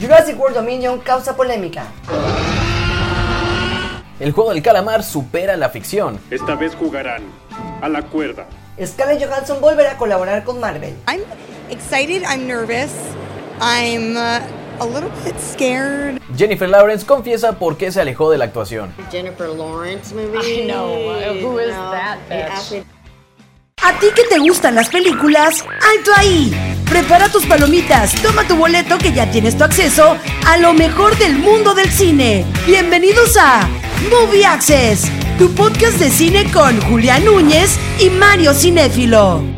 Jurassic World Dominion causa polémica. El juego del calamar supera la ficción. Esta vez jugarán a la cuerda. Scarlett Johansson volverá a colaborar con Marvel. I'm excited, I'm nervous, I'm uh, a little bit scared. Jennifer Lawrence confiesa por qué se alejó de la actuación. Jennifer Lawrence movie. I know. Who is No, that bitch? ¿A ti que te gustan las películas? ¡Alto ahí! Prepara tus palomitas, toma tu boleto que ya tienes tu acceso a lo mejor del mundo del cine. Bienvenidos a Movie Access, tu podcast de cine con Julián Núñez y Mario Cinéfilo.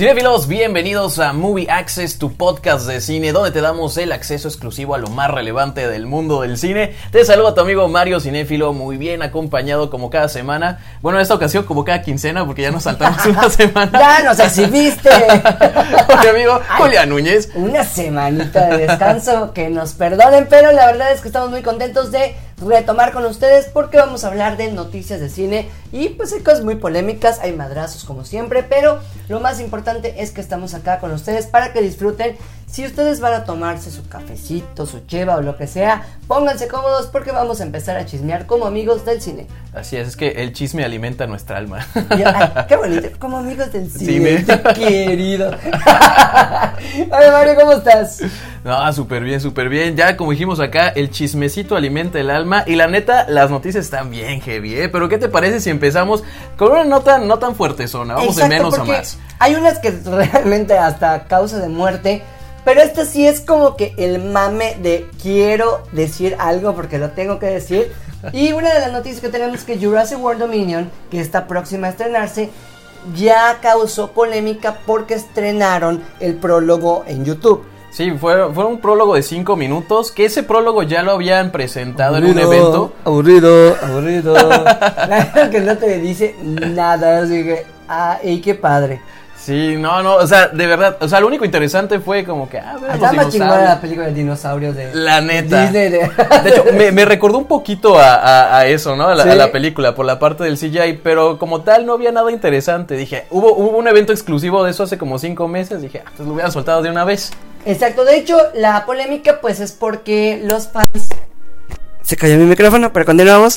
Cinefilos, bienvenidos a Movie Access, tu podcast de cine, donde te damos el acceso exclusivo a lo más relevante del mundo del cine. Te saludo a tu amigo Mario Cinéfilo, muy bien acompañado como cada semana. Bueno, en esta ocasión como cada quincena, porque ya nos saltamos una semana. Ya nos exhibiste. Mi amigo Julián Núñez. Una semanita de descanso, que nos perdonen, pero la verdad es que estamos muy contentos de retomar con ustedes porque vamos a hablar de noticias de cine y pues hay cosas muy polémicas, hay madrazos como siempre, pero lo más importante es que estamos acá con ustedes para que disfruten. Si ustedes van a tomarse su cafecito, su cheva o lo que sea, pónganse cómodos porque vamos a empezar a chismear como amigos del cine. Así es, es que el chisme alimenta nuestra alma. Ay, qué bonito, como amigos del cine, Cine. querido. Oye Mario, ¿cómo estás? No, súper bien, súper bien. Ya como dijimos acá, el chismecito alimenta el alma. Y la neta, las noticias están bien heavy, ¿eh? Pero ¿qué te parece si empezamos con una nota no tan fuerte zona? Vamos Exacto, de menos a más. Hay unas que realmente hasta causa de muerte. Pero esta sí es como que el mame de quiero decir algo porque lo tengo que decir. Y una de las noticias que tenemos es que Jurassic World Dominion, que está próxima a estrenarse, ya causó polémica porque estrenaron el prólogo en YouTube. Sí, fue, fue un prólogo de cinco minutos. Que ese prólogo ya lo habían presentado en un evento. Aburrido, aburrido. La verdad que no te dice nada. Así que, ah, ey, qué padre. Sí, no, no, o sea, de verdad, o sea, lo único interesante fue como que, ah, ver Está más chingona la película de dinosaurios de La neta. Disney. De, De hecho, me, me recordó un poquito a, a- a eso, ¿no? A la, Sí. a la película, por la parte del CGI, pero como tal no había nada interesante. Dije, hubo, hubo un evento exclusivo de eso hace como cinco meses. Dije, ah, pues lo hubieran soltado de una vez. Exacto, de hecho, la polémica pues es porque los fans... Se cayó mi micrófono, pero continuamos.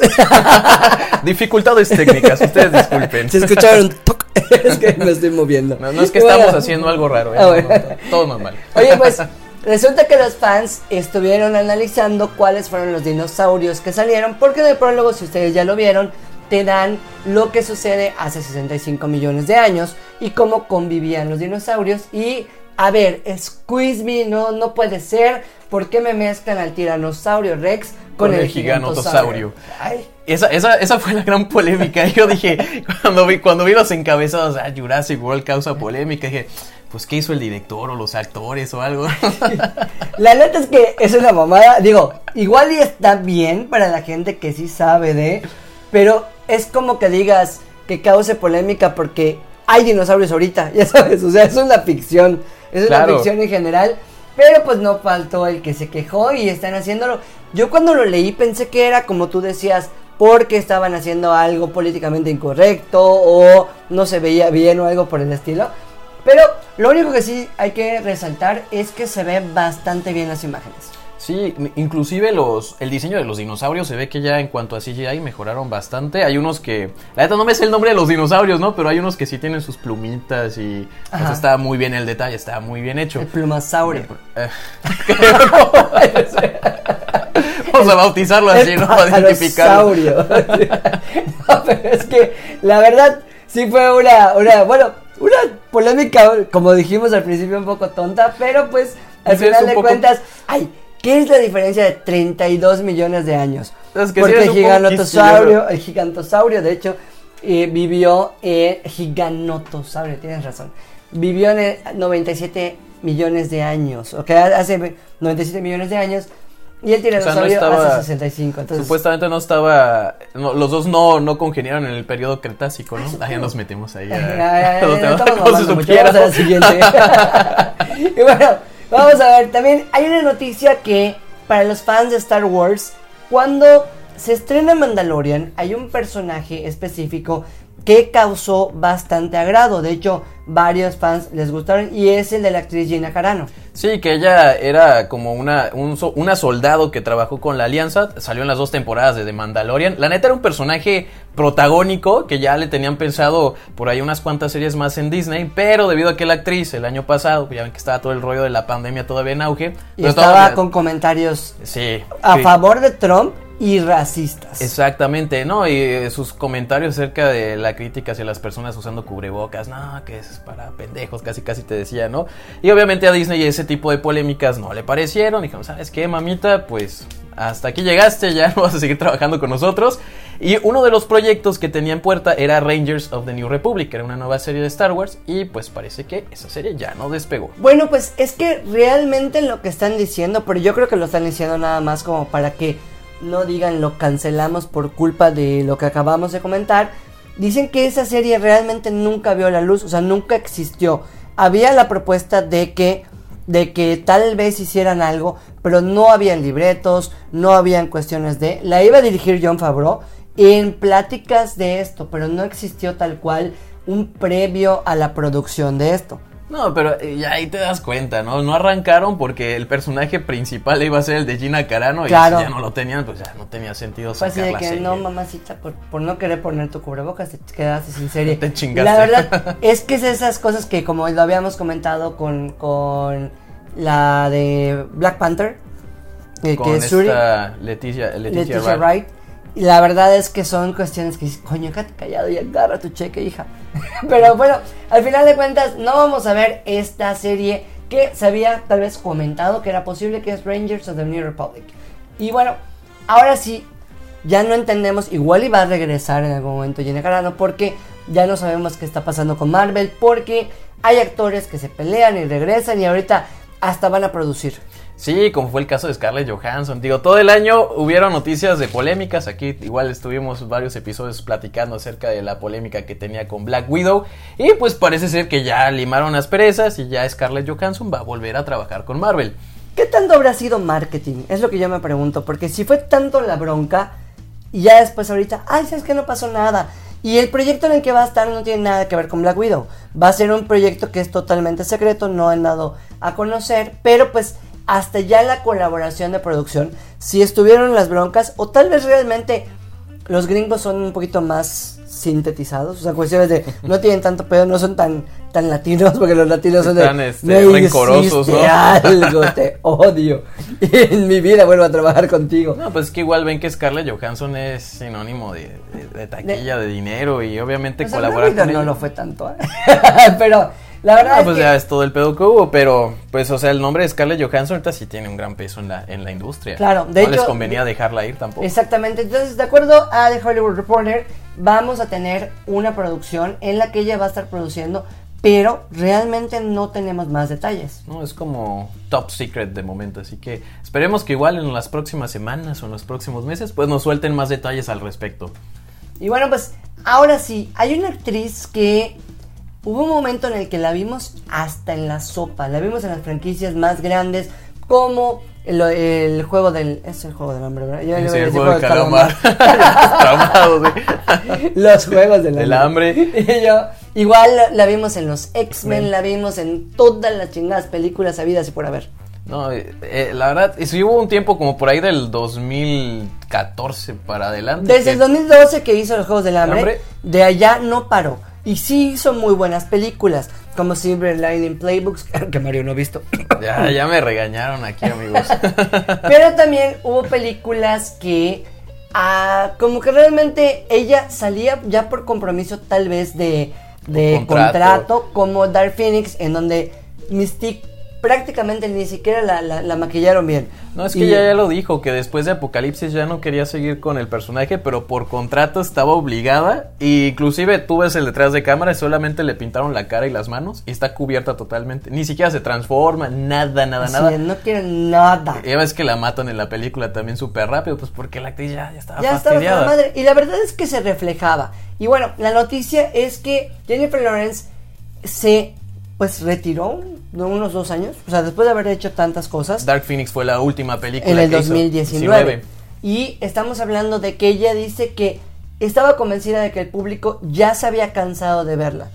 Dificultades técnicas, ustedes disculpen. Se escucharon toc. es que me estoy moviendo. No, no es que Bueno. estamos haciendo algo raro, ¿eh? Ah, no, no, todo normal. Oye, pues resulta que los fans estuvieron analizando cuáles fueron los dinosaurios que salieron, porque en el prólogo, si ustedes ya lo vieron, te dan lo que sucede hace 65 millones de años y cómo convivían los dinosaurios. Y a ver, squeeze me, no, no puede ser. ¿Por qué me mezclan al tiranosaurio Rex con, Con el, el gigantosaurio? gigantosaurio. Ay, Esa, esa, esa fue la gran polémica. Yo dije, cuando vi, cuando vi los encabezados, ah, Jurassic World causa polémica, dije, pues, ¿qué hizo el director o los actores o algo? La neta es que es una mamada. Digo, igual y está bien para la gente que sí sabe de. Pero es como que digas que cause polémica porque hay dinosaurios ahorita, ya sabes. O sea, es una ficción. Es una Claro. ficción en general. Pero pues no faltó el que se quejó y están haciéndolo. Yo cuando lo leí pensé que era como tú decías. Porque estaban haciendo algo políticamente incorrecto o no se veía bien o algo por el estilo. Pero lo único que sí hay que resaltar es que se ven bastante bien las imágenes. Sí, inclusive los, el diseño de los dinosaurios se ve que ya en cuanto a CGI mejoraron bastante. Hay unos que, la neta no me sé el nombre de los dinosaurios, ¿no? Pero hay unos que sí tienen sus plumitas y pues, está muy bien el detalle, está muy bien hecho. El plumasaurio. Eh, Vamos a bautizarlo así, ¿no? Para identificarlo. no, pero es que la verdad sí fue una, una, bueno, una polémica, como dijimos al principio, un poco tonta, pero pues al final de poco- cuentas, ay, ¿qué es la diferencia de 32 millones de años? Es que sí Porque el gigantosaurio, el gigantosaurio, de hecho, eh, vivió en gigantosaurio, tienes razón. Vivió en eh, 97 millones de años, ok, hace 97 millones de años. Y el tiranosaurio estaba- hace 65. Entonces, Supuestamente no estaba. no, los dos no, no congeniaron en el periodo cretácico, ¿no? Ah, ya nos metimos ahí. Ya, ya. ya, ya, Los ya temas, estamos como si mamando mucho. supiera. Vamos a la siguiente. y bueno, vamos a ver. También hay una noticia que para los fans de Star Wars, cuando se estrena Mandalorian, hay un personaje específico que causó bastante agrado. De hecho, varios fans les gustaron y es el de la actriz Gina Carano. Sí, que ella era como una, un una soldado que trabajó con la Alianza, salió en las dos temporadas de The Mandalorian. La neta era un personaje protagónico que ya le tenían pensado por ahí unas cuantas series más en Disney, pero debido a que la actriz el año pasado, ya ven que estaba todo el rollo de la pandemia todavía en auge, Y estaba todavía- con comentarios Sí. a sí. favor de Trump y racistas. Exactamente, ¿no? Y eh, sus comentarios acerca de la crítica hacia las personas usando cubrebocas, no, que es para pendejos, casi casi te decía, ¿no? Y obviamente a Disney ese tipo de polémicas no le parecieron, dijeron, ¿sabes qué, mamita? Pues hasta aquí llegaste, ya no vas a seguir trabajando con nosotros. Y uno de los proyectos que tenía en puerta era Rangers of the New Republic, era una nueva serie de Star Wars, y pues parece que esa serie ya no despegó. Bueno, pues es que realmente lo que están diciendo, pero yo creo que lo están diciendo nada más como para que no digan lo cancelamos por culpa de lo que acabamos de comentar. Dicen que esa serie realmente nunca vio la luz, o sea, nunca existió. Había la propuesta de que de que tal vez hicieran algo, pero no habían libretos, no habían cuestiones de la iba a dirigir John Favreau en pláticas de esto, pero no existió tal cual un previo a la producción de esto. No, pero eh, ya ahí te das cuenta, ¿no? No arrancaron porque el personaje principal iba a ser el de Gina Carano Claro. y si ya no lo tenían, pues ya no tenía sentido sacar de la que serie. no, mamacita, por, por no querer poner tu cubrebocas, te quedaste sin serie. Te chingaste. La verdad es que es esas cosas que, como lo habíamos comentado con, con la de Black Panther, eh, Con que es esta Leticia, Leticia, Leticia Wright. Wright. Y la verdad es que son cuestiones que dices, coño, quédate callado y agarra tu cheque, hija. Pero bueno, al final de cuentas, no vamos a ver esta serie que se había tal vez comentado que era posible, que es Rangers of the New Republic. Y bueno, ahora sí, ya no entendemos, igual iba a regresar en algún momento Gina Carano, porque ya no sabemos qué está pasando con Marvel, porque hay actores que se pelean y regresan y ahorita hasta van a producir. Sí, como fue el caso de Scarlett Johansson. Digo, todo el año hubieron noticias de polémicas. Aquí igual estuvimos varios episodios platicando acerca de la polémica que tenía con Black Widow. Y pues parece ser que ya limaron las perezas y ya Scarlett Johansson va a volver a trabajar con Marvel. ¿Qué tanto habrá sido marketing? Es lo que yo me pregunto, porque si fue tanto la bronca y ya después ahorita, ay, sabes que no pasó nada. Y el proyecto en el que va a estar no tiene nada que ver con Black Widow. Va a ser un proyecto que es totalmente secreto, no han dado a conocer, pero pues hasta ya la colaboración de producción, si estuvieron las broncas o tal vez realmente los gringos son un poquito más sintetizados, o sea, cuestiones de no tienen tanto pedo, no son tan tan latinos, porque los latinos son de Tan, este, "Me rencorosos, hiciste ¿no?" algo, te odio. Y en mi vida vuelvo a trabajar contigo. No, pues es que igual ven que Scarlett Johansson es sinónimo de, de- de taquilla, de, dinero y obviamente O sea, colaborar con no ella. lo fue tanto, ¿eh? pero la verdad Ah, es pues que ya es todo el pedo que hubo, pero pues o sea, el nombre de Scarlett Johansson ahorita sí tiene un gran peso en la, en la industria. Claro, de no les convenía dejarla ir tampoco. Exactamente, entonces de acuerdo a The Hollywood Reporter, vamos a tener una producción en la que ella va a estar produciendo, pero realmente no tenemos más detalles. No, es como top secret de momento, así que esperemos que igual en las próximas semanas o en los próximos meses pues nos suelten más detalles al respecto. Y bueno, pues ahora sí, hay una actriz que hubo un momento en el que la vimos hasta en la sopa, la vimos en las franquicias más grandes como el, el juego del... Es el juego del hambre, ¿verdad? Yo- Sí, a el decir juego del calamar. calamar. Los juegos del, Del hambre. Y yo, igual la, la vimos en los X-Men, la vimos en todas las chingadas películas habidas y por haber. No, eh, eh, la verdad, y sí hubo un tiempo como por ahí del 2014 para adelante. Desde que- el 2012 que hizo los Juegos del Hambre, Hambre. de allá no paró. Y sí hizo muy buenas películas, como Silver Lining Playbooks, que Mario no ha visto. Ya, ya me regañaron aquí, amigos. Pero también hubo películas que, ah, como que realmente ella salía ya por compromiso tal vez de, de contrato. como Dark Phoenix, en donde Mystique prácticamente ni siquiera la, la- la maquillaron bien. No, es que Y- ella ya lo dijo, que después de Apocalipsis ya no quería seguir con el personaje, pero por contrato estaba obligada. Y inclusive tú ves el detrás de cámara y solamente le pintaron la cara y las manos y está cubierta totalmente. Ni siquiera se transforma, nada, nada, nada. no quieren nada. Ya ves que la matan en la película también súper rápido, pues porque la actriz ya, ya estaba ya estaba fastidiada. madre. Y la verdad es que se reflejaba. Y bueno, la noticia es que Jennifer Lawrence se pues retiró de unos dos años. O sea, después de haber hecho tantas cosas. Dark Phoenix fue la última película en el que hizo, 2019. Y estamos hablando de que ella dice que estaba convencida de que el público ya se había cansado de verla.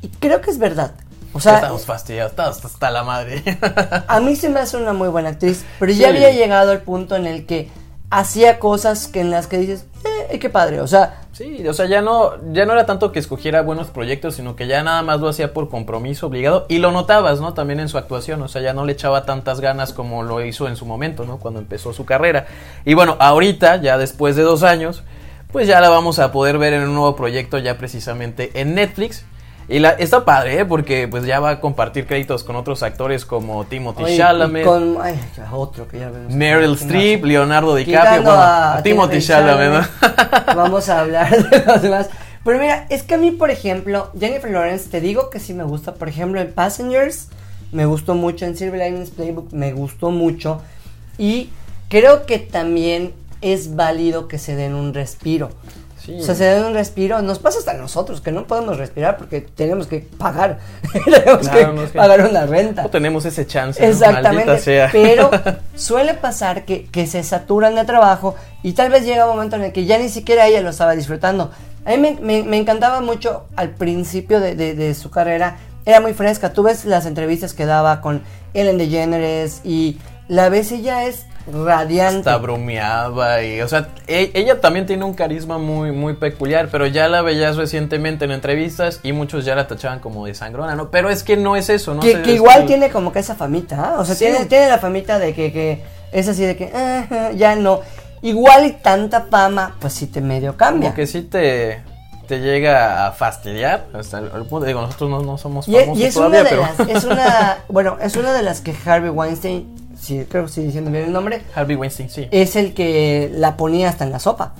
Y creo que es verdad. O sea, estamos fastidiados, estamos hasta la madre. a mí se me hace una muy buena actriz, pero ya Sí. había llegado al punto en el que hacía cosas que en las que dices, eh, qué padre, o sea, Sí, o sea, ya no, ya no era tanto que escogiera buenos proyectos, sino que ya nada más lo hacía por compromiso obligado. Y lo notabas, ¿no? También en su actuación, o sea, ya no le echaba tantas ganas como lo hizo en su momento, ¿no? Cuando empezó su carrera. Y bueno, ahorita, ya después de dos años, pues ya la vamos a poder ver en un nuevo proyecto ya precisamente en Netflix. Y la, está padre, ¿eh? Porque pues ya va a compartir créditos con otros actores como Timothy oye, Chalamet, con ay, otro que ya vemos. Meryl Streep, Leonardo DiCaprio, bueno, a Timothy Timothy Chalamet, ¿no? Chalamet, Vamos a hablar de los demás. Pero mira, es que a mí, por ejemplo, Jennifer Lawrence, te digo que sí me gusta. Por ejemplo, en Passengers me gustó mucho. En Silver Linings Playbook me gustó mucho. Y creo que también es válido que se den un respiro. Sí. O sea, se den un respiro. Nos pasa hasta a nosotros que no podemos respirar porque tenemos que pagar. tenemos Claro, que no pagar una renta. No tenemos ese chance. ¿no? Exactamente. Maldita sea. Pero suele pasar que, que se saturan de trabajo y tal vez llega un momento en el que ya ni siquiera ella lo estaba disfrutando. A mí me, me- me encantaba mucho al principio de, de- de su carrera. Era muy fresca. Tú ves las entrevistas que daba con Ellen DeGeneres y la ves ella es radiante. Hasta bromeaba y, o sea, e- ella también tiene un carisma muy, muy peculiar, pero ya la veías recientemente en entrevistas y muchos ya la tachaban como de sangrona, ¿no? Pero es que no es eso, ¿no? que, es igual que- tiene como que esa famita, ¿ah? O sea, Sí. tiene, tiene la famita de que, que es así de que "Ajá, ya no. Igual y tanta fama, pues sí te medio cambia. Como que sí te, te llega a fastidiar, hasta el, el punto, digo, nosotros no, no somos Y, es- famosos y es todavía, una de pero... las, es una, bueno, es una de las que Harvey Weinstein, sí, creo que estoy diciendo bien el nombre, Harvey Weinstein, sí. es el que la ponía hasta en la sopa.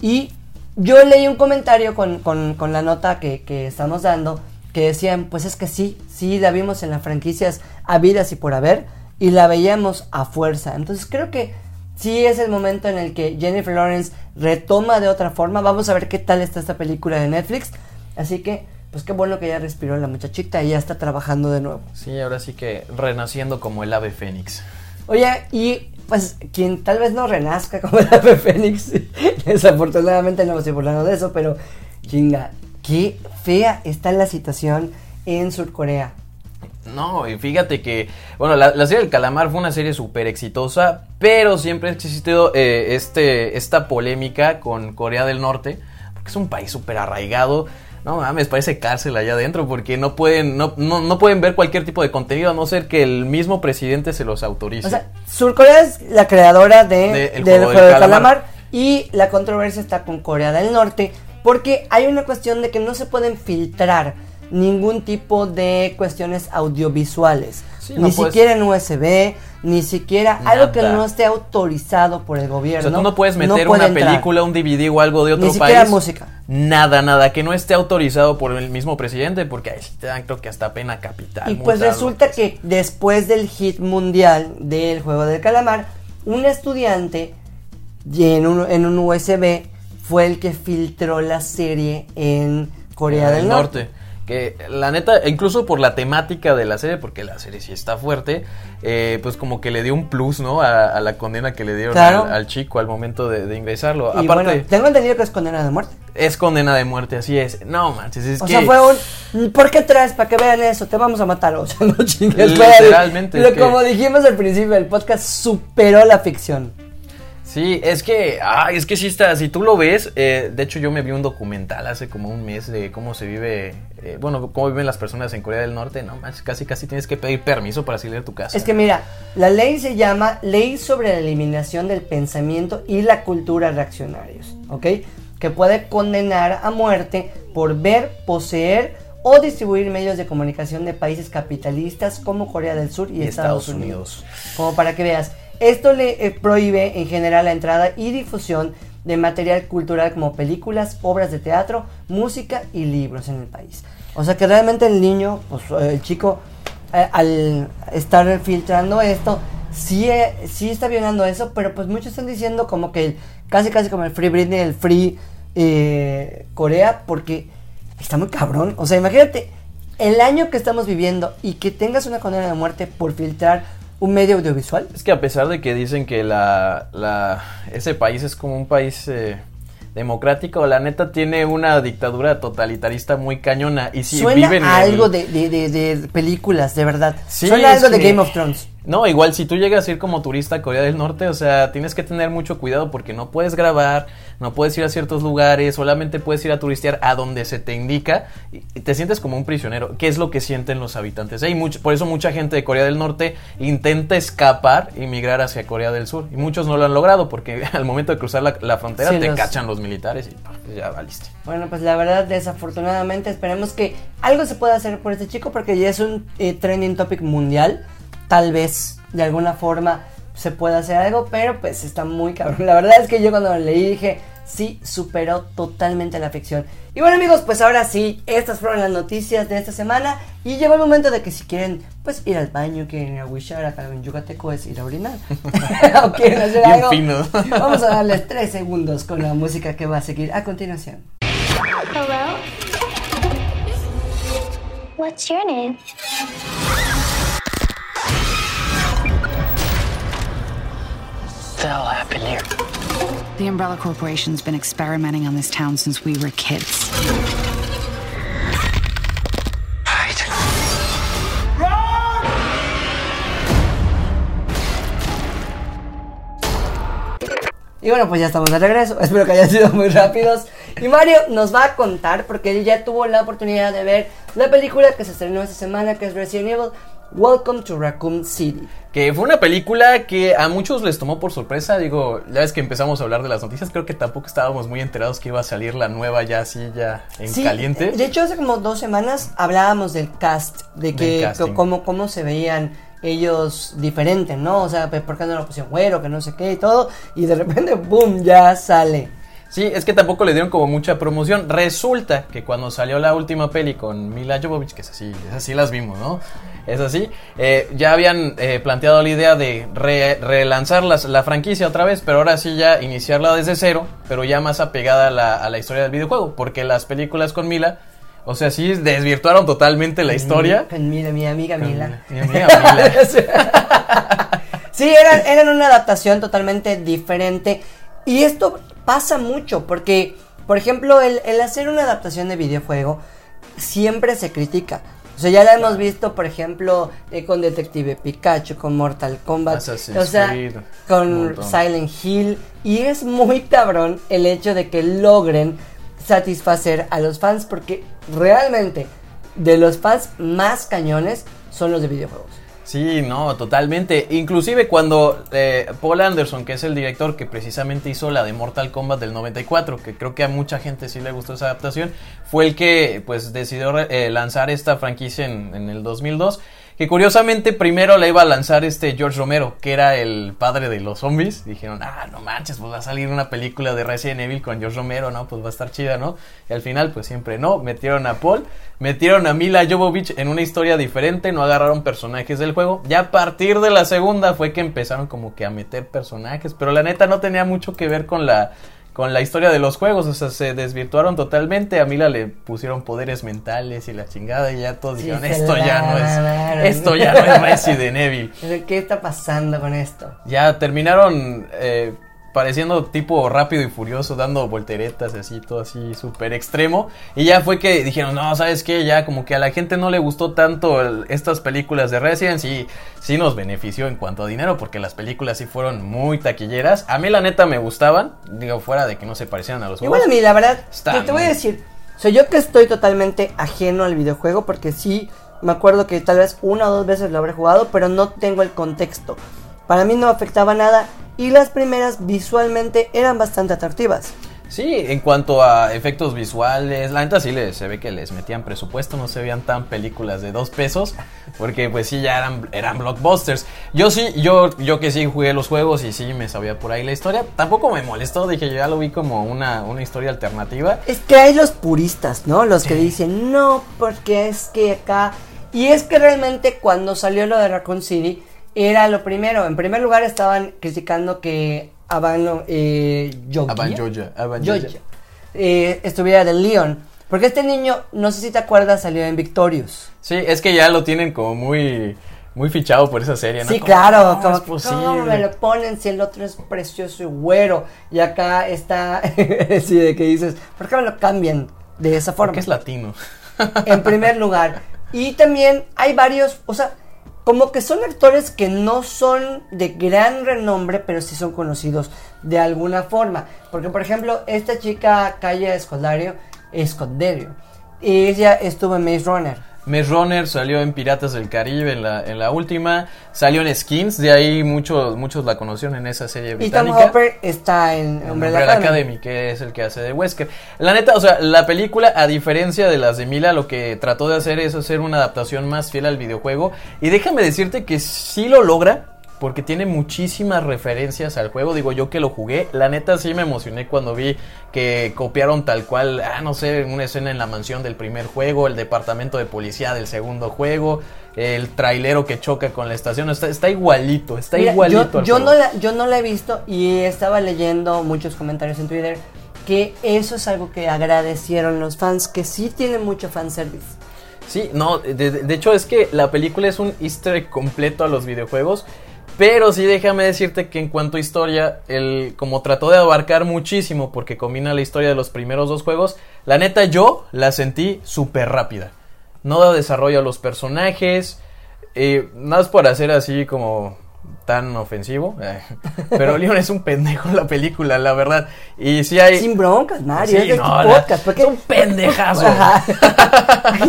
Y yo leí un comentario con, con- con la nota que, que estamos dando, que decían, pues es que sí, sí la vimos en las franquicias habidas y por haber, y la veíamos a fuerza. Entonces creo que sí es el momento en el que Jennifer Lawrence retoma de otra forma. Vamos a ver qué tal está esta película de Netflix. Así que, pues qué bueno que ya respiró la muchachita y ya está trabajando de nuevo. Sí, ahora sí que renaciendo como el ave fénix. Oye, y pues quien tal vez no renazca como el ave fénix, desafortunadamente no estoy burlando de eso, pero chinga, qué fea está la situación en Surcorea. No, y fíjate que, bueno, la, la serie del calamar fue una serie súper exitosa, pero siempre ha existido eh, este, esta polémica con Corea del Norte, porque es un país súper arraigado. No mames, parece cárcel allá adentro, porque no pueden, no, no, no pueden ver cualquier tipo de contenido, a no ser que el mismo presidente se los autorice. O sea, Surcorea es la creadora de, De El del juego juego del del calamar. calamar. y la controversia está con Corea del Norte porque hay una cuestión de que no se pueden filtrar ningún tipo de cuestiones audiovisuales, Sí, ni no puedes- siquiera en USB, ni siquiera algo que no esté autorizado por el O gobierno. sea, tú no puedes meter puede una entrar. película, un DVD o algo de otro Ni país. siquiera música. Nada, nada, que no esté autorizado por el mismo presidente, porque ahí creo que hasta pena capital. Y pues resulta que después del hit mundial del juego del calamar, un estudiante y en un, en un USB fue el que filtró la serie en Corea del Norte. Que la neta, incluso por la temática de la serie, porque la serie sí está fuerte, eh, pues como que le dio un plus, ¿no? A, a la condena que le dieron Claro. al, al chico al momento de, de ingresarlo. Y Aparte, bueno, tengo entendido que es condena de muerte. es condena de muerte, así es. No manches, es o que. sea, fue un. ¿Por qué traes? Para que vean eso, te vamos a matar. O sea, no chingues. Literalmente, que- como dijimos al principio, el podcast superó la ficción. Sí, es que, ay, es que sí está, si tú lo ves, eh, de hecho yo me vi un documental hace como un mes de cómo se vive, eh, bueno, cómo viven las personas en Corea del Norte, no manches, casi casi tienes que pedir permiso para salir de tu casa. Es que mira, la ley se llama Ley sobre la Eliminación del Pensamiento y la Cultura Reaccionarios, ¿ok? Que puede condenar a muerte por ver, poseer o distribuir medios de comunicación de países capitalistas como Corea del Sur y, Y Estados, Estados Unidos. Unidos. Como para que veas, esto le eh, prohíbe en general la entrada y difusión de material cultural como películas, obras de teatro, música y libros en el país. O sea que realmente el niño, pues eh, el chico, eh, al estar filtrando esto, sí, sí está violando eso, pero pues muchos están diciendo como que el- casi casi como el Free Britney, el Free Corea, porque está muy cabrón. O sea, imagínate el año que estamos viviendo y que tengas una condena de muerte por filtrar un medio audiovisual. Es que a pesar de que dicen que la, la ese país es como un país eh, democrática o la neta tiene una dictadura totalitarista muy cañona y si Suena viven a algo de, de, de, de películas, de verdad. Sí, Suena algo de Game of Thrones. No, igual si tú llegas a ir como turista a Corea del Norte, o sea, tienes que tener mucho cuidado porque no puedes grabar, no puedes ir a ciertos lugares, solamente puedes ir a turistear a donde se te indica y y te sientes como un prisionero, que es lo que sienten los habitantes. Y mucho, por eso mucha gente de Corea del Norte intenta escapar y migrar hacia Corea del Sur. Y muchos no lo han logrado porque al momento de cruzar la, la frontera Sí, te los- cachan los militares y pues, ya valiste. Bueno, pues la verdad, desafortunadamente, esperemos que algo se pueda hacer por este chico porque ya es un eh, trending topic mundial. Tal vez, de alguna forma, se pueda hacer algo, pero pues está muy cabrón. La verdad es que yo cuando lo leí dije, sí, superó totalmente la ficción. Y bueno amigos, pues ahora sí, estas fueron las noticias de esta semana y llegó el momento de que si quieren, pues ir al baño, quieren ir a wishar, acá en Yucateco es ir a orinar. o quieren hacer algo. fino. Vamos a darles tres segundos con la música que va a seguir a continuación. Hello? What's your name? The hell happened here? The Umbrella Corporation's been experimenting on this town since we were kids. Y bueno, pues ya estamos de regreso. Espero que hayan sido muy rápidos. Y Mario nos va a contar, porque él ya tuvo la oportunidad de ver la película que se estrenó esta semana, que es Resident Evil, Welcome to Raccoon City. Que fue una película que a muchos les tomó por sorpresa. Digo, ya ves que empezamos a hablar de las noticias. Creo que tampoco estábamos muy enterados que iba a salir la nueva ya así, ya en Sí, caliente. De hecho, hace como dos semanas hablábamos del cast, de que cómo, cómo se veían ellos diferentes, ¿no? O sea, por qué no lo pusieron güero, que no sé qué y todo. Y de repente, ¡boom! Ya sale. Sí, es que tampoco le dieron como mucha promoción. Resulta que cuando salió la última peli con Mila Jovovich, que es así, es así las vimos, ¿no? Es así, eh, ya habían eh, planteado la idea de re- relanzar las- la franquicia otra vez, pero ahora sí ya iniciarla desde cero, pero ya más apegada a la, a la historia del videojuego, porque las películas con Mila, o sea, sí desvirtuaron totalmente la historia. Con mi amiga Mila. Mi amiga Mila. Sí, eran, eran una adaptación totalmente diferente. Y esto pasa mucho porque, por ejemplo, el, el hacer una adaptación de videojuego siempre se critica. O sea, ya la hemos visto, por ejemplo, eh, con Detective Pikachu, con Mortal Kombat, Assassin's o sea, Creed, con. Silent Hill. Y es muy cabrón el hecho de que logren satisfacer a los fans porque realmente de los fans más cañones son los de videojuegos. Sí, no, totalmente. Inclusive cuando eh, Paul Anderson, que es el director que precisamente hizo la de Mortal Kombat del 94, que creo que a mucha gente sí le gustó esa adaptación, fue el que pues decidió eh, lanzar esta franquicia en, en el 2002. Que curiosamente primero la iba a lanzar este George Romero, que era el padre de los zombies. Dijeron, ah, no manches, pues va a salir una película de Resident Evil con George Romero, ¿no? Pues va a estar chida, ¿no? Y al final, pues siempre no. Metieron a Paul, metieron a Mila Jovovich en una historia diferente, no agarraron personajes del juego. Ya a partir de la segunda fue que empezaron como que a meter personajes, pero la neta no tenía mucho que ver con la con la historia de los juegos, o sea, se desvirtuaron totalmente. A Mila le pusieron poderes mentales y la chingada y ya todos Sí, dijeron, esto ya no lavaron". es esto ya no es Resident Evil. ¿Qué está pasando con esto? Ya terminaron eh, pareciendo tipo rápido y furioso, dando volteretas así, todo así súper extremo. Y ya fue que dijeron, no, ¿sabes qué? Ya como que a la gente no le gustó tanto el- estas películas de Resident, sí, sí nos benefició en cuanto a dinero, porque las películas sí fueron muy taquilleras. A mí la neta me gustaban, digo, fuera de que no se parecieran a los Igual a juegos. mí, la verdad, Está te, voy a decir, soy yo que estoy totalmente ajeno al videojuego porque sí, me acuerdo que tal vez una o dos veces lo habré jugado, pero no tengo el contexto. Para mí no afectaba nada y las primeras visualmente eran bastante atractivas. Sí, en cuanto a efectos visuales, la neta sí les, se ve que les metían presupuesto, no se veían tan películas de dos pesos, porque pues sí ya eran, eran blockbusters. Yo sí, yo, yo que sí jugué los juegos y sí me sabía por ahí la historia, tampoco me molestó, dije yo ya lo vi como una, una historia alternativa. Es que hay los puristas, ¿no? Los que dicen, no, porque es que acá... Y es que realmente cuando salió lo de Raccoon City, era lo primero. En primer lugar estaban criticando que Aban eh, Abanjoya, Yoya, eh, estuviera de Leon. Porque este niño, no sé si te acuerdas, salió en Victorious. Sí, es que ya lo tienen como muy muy fichado por esa serie, ¿no? Sí, ¿Cómo- claro, cómo como, es? ¿cómo me lo ponen si el otro es precioso y güero? Y acá está, sí, de que dices, ¿por qué me lo cambian de esa forma? Porque es latino. en primer lugar. Y también hay varios, o sea, como que son actores que no son de gran renombre, pero sí son conocidos de alguna forma. Porque, por ejemplo, esta chica, Calle Escoldario, Esconderio, ella estuvo en Maze Runner. Maze Runner salió en Piratas del Caribe en la, en la última, salió en Skins, de ahí muchos muchos la conocieron en esa serie Y Tom británica. Hopper está en En Umbrella Umbrella Academy. Academy, que es el que hace de Wesker. La neta, o sea, la película, a diferencia de las de Mila, lo que trató de hacer es hacer una adaptación más fiel al videojuego. Y déjame decirte que sí lo logra, porque tiene muchísimas referencias al juego. Digo, yo que lo jugué, la neta sí me emocioné cuando vi que copiaron tal cual, ah, no sé, una escena en la mansión del primer juego, el departamento de policía del segundo juego. El trailero que choca con la estación está, está igualito, está Mira, igualito. yo, al yo juego. no la, yo no la he visto y estaba leyendo muchos comentarios en Twitter que eso es algo que agradecieron los fans, que sí tiene mucho fanservice. Sí, no, de, de- de hecho es que la película es un easter egg completo a los videojuegos, pero sí déjame decirte que en cuanto a historia, el como trató de abarcar muchísimo porque combina la historia de los primeros dos juegos, la neta yo la sentí súper rápida. No da desarrollo a los personajes, eh, nada más por hacer así como tan ofensivo, eh, pero Leon es un pendejo en la película, la verdad. Y sí hay... Sin broncas, Mario, Sí, es de no, tu la- podcast. porque es un pendejazo. Ajá.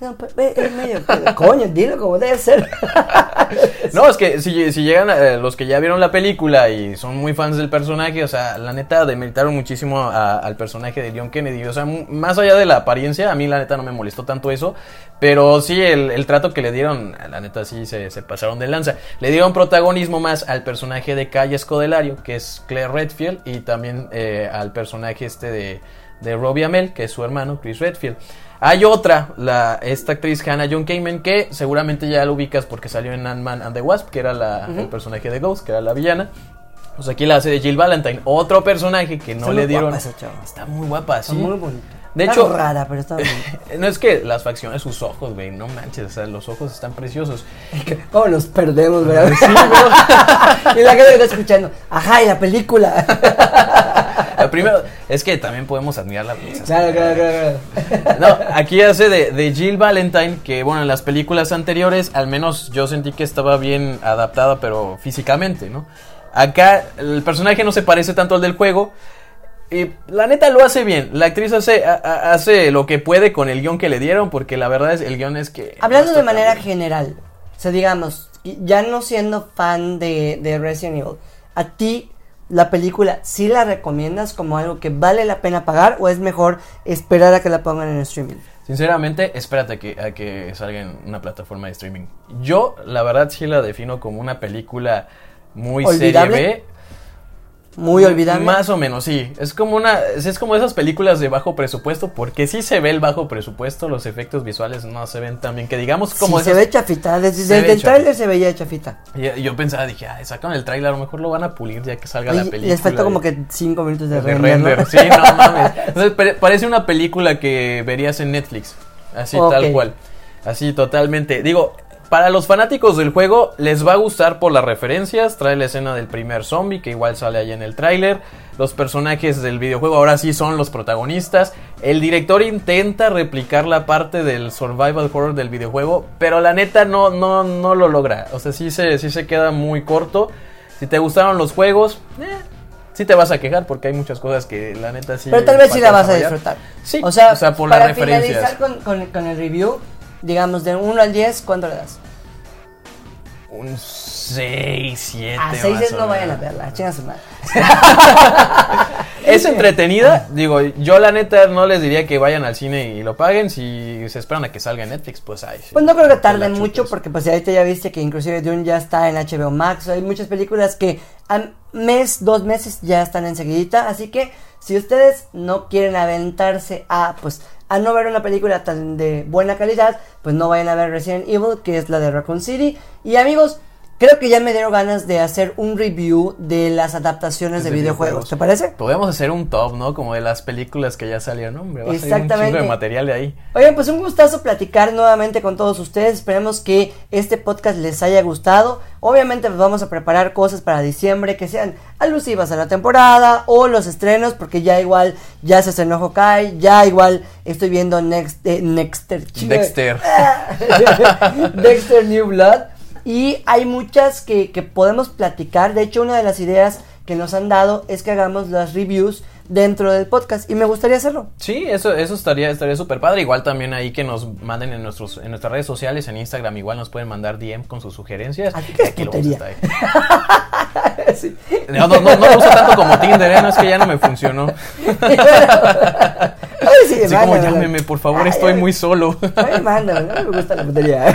No, pues, es medio. Coño, dilo como debe ser. No, es que si, si llegan eh, los que ya vieron la película y son muy fans del personaje, o sea, la neta demeritaron muchísimo a- al personaje de Leon Kennedy. O sea, más allá de la apariencia, a mí la neta no me molestó tanto eso. Pero sí, el, el trato que le dieron, la neta sí se, se pasaron de lanza. Le dieron protagonismo más al personaje de Calle Escodelario, que es Claire Redfield, y también eh, al personaje este de, de Robbie Amell, que es su hermano, Chris Redfield. Hay otra, la, esta actriz Hannah John Kamen, que seguramente ya la ubicas porque salió en Ant-Man and the Wasp, que era la, el personaje de Ghost, que era la villana. Pues aquí la hace de Jill Valentine, otro personaje que no Está le muy dieron. guapa esa chava. Está muy guapa, Está sí. muy bonita. De Está hecho- rara, pero está. No es que las facciones, sus ojos, güey, no manches, o sea, los ojos están preciosos. ¿Cómo nos perdemos, verdad? y la gente está escuchando. Ajá, y la película. Primero, es que también podemos admirar la belleza. claro, claro, claro. claro. No, aquí hace de, de Jill Valentine, que bueno, en las películas anteriores al menos yo sentí que estaba bien adaptada, pero físicamente, ¿no? Acá el personaje no se parece tanto al del juego. Y la neta lo hace bien. La actriz hace, a- a- hace lo que puede con el guion que le dieron, porque la verdad es el guion es que... Hablando de manera bien. general, o sea, digamos, ya no siendo fan de, de Resident Evil, ¿a ti la película sí la recomiendas como algo que vale la pena pagar o es mejor esperar a que la pongan en streaming? Sinceramente, espérate a que, a que salga en una plataforma de streaming. Yo, la verdad, sí la defino como una película muy ¿Olvidable? serie B. Muy olvidable. Más o menos, sí. Es como una. Es como esas películas de bajo presupuesto. Porque sí se ve el bajo presupuesto. Los efectos visuales no se ven tan bien. Que digamos como Sí, se ve chafita, desde, Se desde ve el tráiler se veía chafita. Y- Yo pensaba, dije, ay, sacan el trailer, a lo mejor lo van a pulir ya que salga la película. les faltó de- como que 5 minutos de, de render. Sí, no mames. Entonces, pare- parece una película que verías en Netflix. Así, tal cual. Así, totalmente. Digo, para los fanáticos del juego, les va a gustar por las referencias. Trae la escena del primer zombie, que igual sale ahí en el tráiler. Los personajes del videojuego ahora sí son los protagonistas. El director intenta replicar la parte del survival horror del videojuego, pero la neta no, no, no lo logra. O sea, sí se, sí se queda muy corto. Si te gustaron los juegos, eh, sí te vas a quejar porque hay muchas cosas que la neta sí. Pero tal vez sí la vas a disfrutar. Sí, o sea, o sea, por para las referencias. finalizar con, con- con el review, digamos de 1 al 10, ¿cuánto le das? Un 6, 7. A 6 no vayan a verla, chinga su madre. Es entretenida. Digo, yo la neta no les diría que vayan al cine y lo paguen. Si se esperan a que salga en Netflix, pues ahí. sí. Pues no creo que tarden mucho porque pues ahorita ya viste que inclusive Dune ya está en HBO Max. Hay muchas películas que a mes, dos meses ya están enseguidita. Así que si ustedes no quieren aventarse a pues a no ver una película tan de buena calidad, pues no vayan a ver Resident Evil, que es la de Raccoon City. Y amigos, creo que ya me dieron ganas de hacer un review de las adaptaciones de, videojuegos. ¿Te parece? Podemos hacer un top, ¿no? Como de las películas que ya salieron, ¿no? Hombre, va a salir un Exactamente. chingo de material de ahí. Oigan, pues un gustazo platicar nuevamente con todos ustedes. Esperemos que este podcast les haya gustado. Obviamente pues, vamos a preparar cosas para diciembre que sean alusivas a la temporada o los estrenos, porque ya igual ya se estrenó Hawkeye, ya igual estoy viendo Next, eh, Nexter. Dexter. Dexter New Blood. Y hay muchas que, que podemos platicar. De hecho, una de las ideas que nos han dado es que hagamos las reviews dentro del podcast. Y me gustaría hacerlo. Sí, eso, eso estaría estaría súper padre. Igual también ahí que nos manden en nuestros en nuestras redes sociales, en Instagram, igual nos pueden mandar DM con sus sugerencias. Que es Aquí lo a estar. Sí. No, no, no, no lo uso tanto como Tinder, ¿eh? No es que ya no me funcionó. Ay, sí, Así como llámeme, por favor, Ay, estoy ay. muy solo. Ay, mándamelo, no me gusta la putería.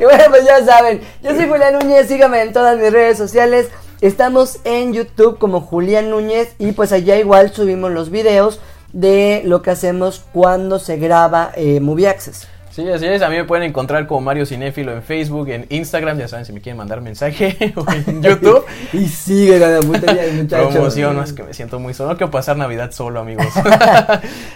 Y bueno, pues ya saben, yo soy Julián Núñez, síganme en todas mis redes sociales. Estamos en YouTube como Julián Núñez y pues allá igual subimos los videos de lo que hacemos cuando se graba eh, Movie Access. Sí, así es. A mí me pueden encontrar como Mario Cinéfilo en Facebook, en Instagram, ya saben si me quieren mandar mensaje, o en YouTube. Y sigue la putería, muchachos. Promoción, no es que me siento muy solo. No quiero pasar Navidad solo, amigos.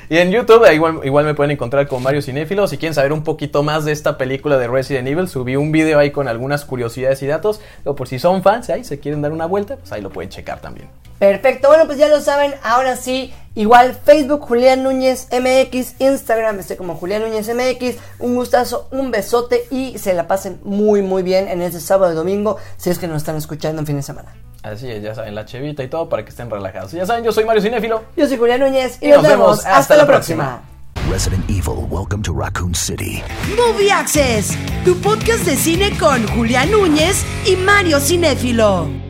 y en YouTube, igual, igual me pueden encontrar con Mario Cinéfilo. Si quieren saber un poquito más de esta película de Resident Evil, subí un video ahí con algunas curiosidades y datos. O por si son fans, ahí se quieren dar una vuelta, pues ahí lo pueden checar también. Perfecto, bueno pues ya lo saben, ahora sí, igual Facebook Julián Núñez MX, Instagram estoy como Julián Núñez MX, un gustazo, un besote y se la pasen muy muy bien en este sábado y domingo si es que nos están escuchando en fin de semana. Así es, ya saben, la chevita y todo para que estén relajados. Y ya saben, yo soy Mario Cinéfilo. Yo soy Julián Núñez y, Y nos, nos vemos, vemos. hasta, Hasta la la próxima. Resident Evil, welcome to Raccoon City. Movie Access, tu podcast de cine con Julián Núñez y Mario Cinéfilo.